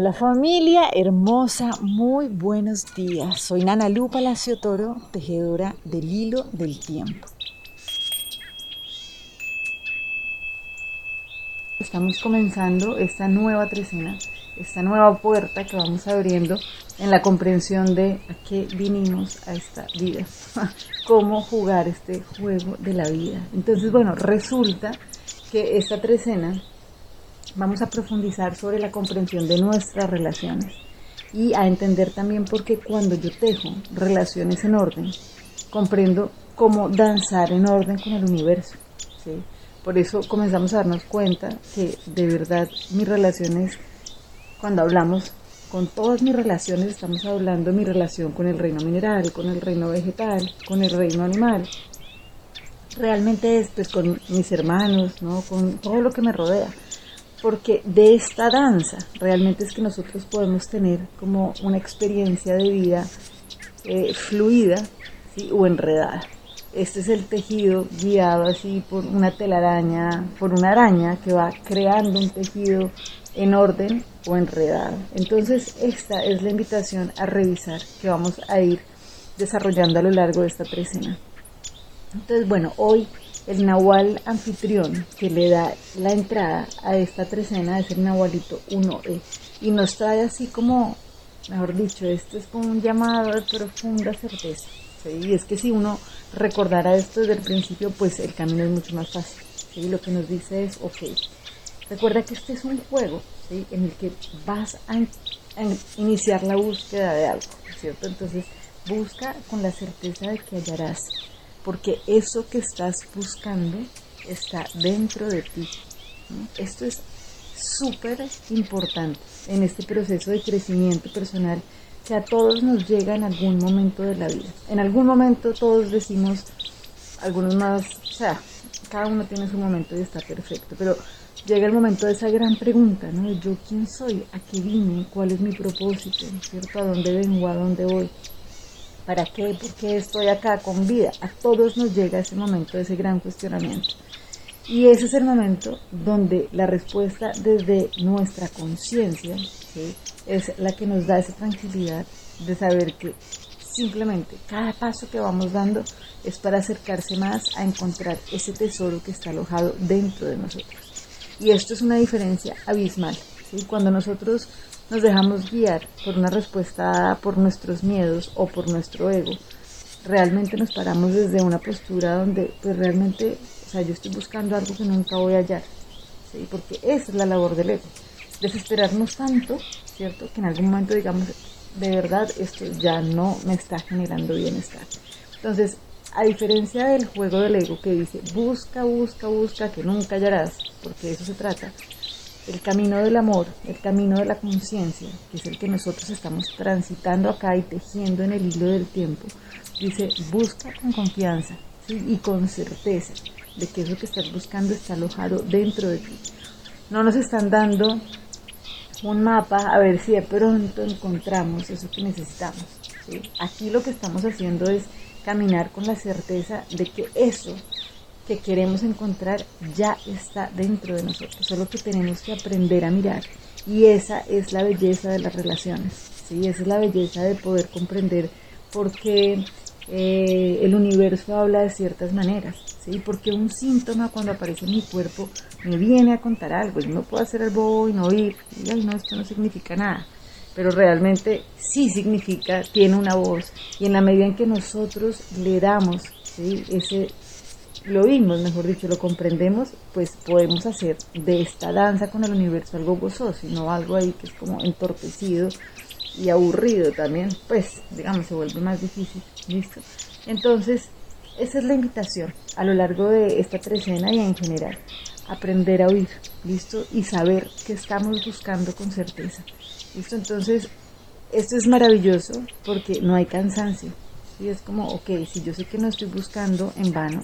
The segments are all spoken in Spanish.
Hola familia hermosa, muy buenos días. Soy Nana Lu Palacio Toro, tejedora del hilo del tiempo. Estamos comenzando esta nueva trecena, esta nueva puerta que vamos abriendo en la comprensión de a qué vinimos a esta vida, cómo jugar este juego de la vida. Entonces, bueno, resulta que esta trecena vamos a profundizar sobre la comprensión de nuestras relaciones y a entender también por qué cuando yo tejo relaciones en orden, comprendo cómo danzar en orden con el universo. Por eso comenzamos a darnos cuenta que de verdad mis relaciones, cuando hablamos con todas mis relaciones, estamos hablando de mi relación con el reino mineral, con el reino vegetal, con el reino animal. Realmente es pues con mis hermanos, ¿no? con todo lo que me rodea porque de esta danza realmente es que nosotros podemos tener como una experiencia de vida eh, fluida o enredada. Este es el tejido guiado así por una telaraña, por una araña que va creando un tejido en orden o enredado. Entonces esta es la invitación a revisar que vamos a ir desarrollando a lo largo de esta trecena. Entonces bueno, hoy el nahual anfitrión que le da la entrada a esta trecena es el nahualito 1E y nos trae así como, mejor dicho, esto es como un llamado de profunda certeza. Y es que si uno recordara esto desde el principio, pues el camino es mucho más fácil. ¿sí? Lo que nos dice es, ok, recuerda que este es un juego en el que vas a, iniciar la búsqueda de algo, ¿cierto? Entonces busca con la certeza de que hallarás porque eso que estás buscando está dentro de ti. Esto es súper importante en este proceso de crecimiento personal que a todos nos llega en algún momento de la vida. En algún momento todos decimos, algunos más, o sea, cada uno tiene su momento y está perfecto, pero llega el momento de esa gran pregunta, ¿no? Yo quién soy, a qué vine, cuál es mi propósito, ¿cierto? ¿A dónde vengo, a dónde voy? ¿Para qué? ¿Por qué estoy acá con vida? A todos nos llega ese momento, ese gran cuestionamiento. Y ese es el momento donde la respuesta desde nuestra conciencia es la que nos da esa tranquilidad de saber que simplemente cada paso que vamos dando es para acercarse más a encontrar ese tesoro que está alojado dentro de nosotros. Y esto es una diferencia abismal. Cuando nosotros nos dejamos guiar por una respuesta por nuestros miedos o por nuestro ego, realmente nos paramos desde una postura donde pues realmente, o sea, yo estoy buscando algo que nunca voy a hallar, ¿sí? porque esa es la labor del ego, desesperarnos tanto, ¿cierto? Que en algún momento digamos, de verdad esto ya no me está generando bienestar. Entonces, a diferencia del juego del ego que dice, busca, busca, busca, que nunca hallarás, porque de eso se trata, el camino del amor, el camino de la conciencia, que es el que nosotros estamos transitando acá y tejiendo en el hilo del tiempo, dice, busca con confianza y con certeza de que eso que estás buscando está alojado dentro de ti. No nos están dando un mapa a ver si de pronto encontramos eso que necesitamos. Aquí lo que estamos haciendo es caminar con la certeza de que eso que queremos encontrar ya está dentro de nosotros, solo que tenemos que aprender a mirar. Y esa es la belleza de las relaciones, ¿sí? esa es la belleza de poder comprender por qué eh, el universo habla de ciertas maneras, ¿sí? porque un síntoma cuando aparece en mi cuerpo me viene a contar algo, yo no puedo hacer el bobo y no oír, y no, esto no significa nada pero realmente sí significa, tiene una voz, y en la medida en que nosotros le damos ¿sí? ese lo oímos, mejor dicho, lo comprendemos, pues podemos hacer de esta danza con el universo algo gozoso y no algo ahí que es como entorpecido y aburrido también, pues digamos se vuelve más difícil, ¿listo? Entonces, esa es la invitación a lo largo de esta trecena y en general, aprender a oír, ¿listo? Y saber qué estamos buscando con certeza, ¿listo? Entonces, esto es maravilloso porque no hay cansancio, y es como, ok, si yo sé que no estoy buscando en vano,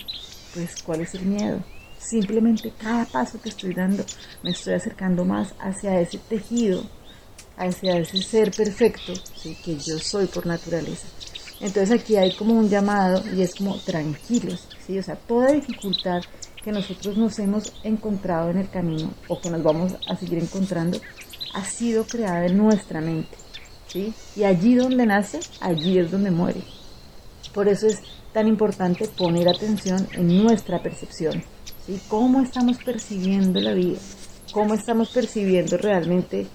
pues ¿cuál es el miedo? Simplemente cada paso que estoy dando me estoy acercando más hacia ese tejido, hacia ese ser perfecto que yo soy por naturaleza. Entonces aquí hay como un llamado y es como tranquilos, ¿sí? o sea, toda dificultad que nosotros nos hemos encontrado en el camino o que nos vamos a seguir encontrando, ha sido creada en nuestra mente. ¿sí? Y allí donde nace, allí es donde muere. Por eso es tan importante poner atención en nuestra percepción. ¿sí? ¿Cómo estamos percibiendo la vida? ¿Cómo estamos percibiendo realmente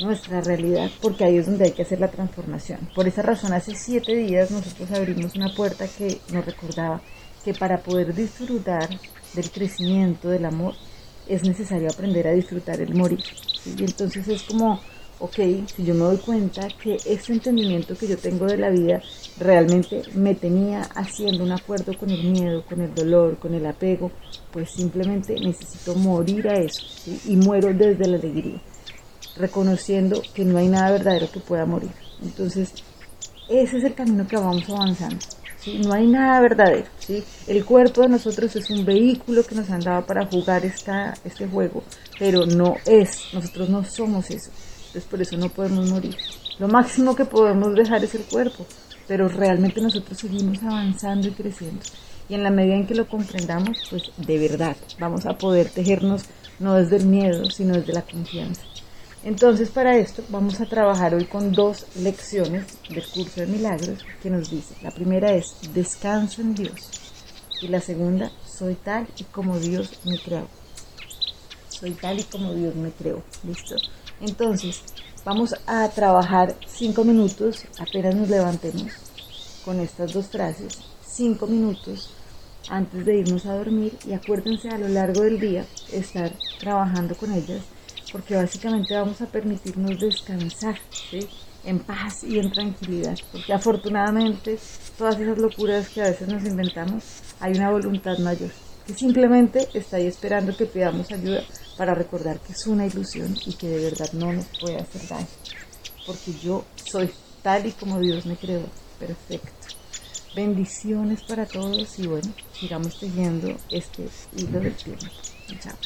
nuestra realidad? Porque ahí es donde hay que hacer la transformación. Por esa razón, hace siete días nosotros abrimos una puerta que nos recordaba que para poder disfrutar del crecimiento, del amor, es necesario aprender a disfrutar el morir. Y entonces es como, ok, si yo me doy cuenta que ese entendimiento que yo tengo de la vida realmente me tenía haciendo un acuerdo con el miedo, con el dolor, con el apego, pues simplemente necesito morir a eso y muero desde la alegría, reconociendo que no hay nada verdadero que pueda morir. Entonces, ese es el camino que vamos avanzando. No hay nada verdadero. El cuerpo de nosotros es un vehículo que nos han dado para jugar esta, este juego, pero no es, nosotros no somos eso. Entonces por eso no podemos morir. Lo máximo que podemos dejar es el cuerpo, pero realmente nosotros seguimos avanzando y creciendo. Y en la medida en que lo comprendamos, pues de verdad vamos a poder tejernos no desde el miedo, sino desde la confianza. Entonces para esto vamos a trabajar hoy con dos lecciones del curso de milagros que nos dice, la primera es descanso en Dios y la segunda soy tal y como Dios me creó. Soy tal y como Dios me creó. ¿Listo? Entonces vamos a trabajar cinco minutos apenas nos levantemos con estas dos frases, cinco minutos antes de irnos a dormir y acuérdense a lo largo del día estar trabajando con ellas porque básicamente vamos a permitirnos descansar en paz y en tranquilidad, porque afortunadamente todas esas locuras que a veces nos inventamos, hay una voluntad mayor que simplemente está ahí esperando que pidamos ayuda para recordar que es una ilusión y que de verdad no nos puede hacer daño, porque yo soy tal y como Dios me creó, perfecto. Bendiciones para todos y bueno, sigamos tejiendo este hilo del tiempo. Chao.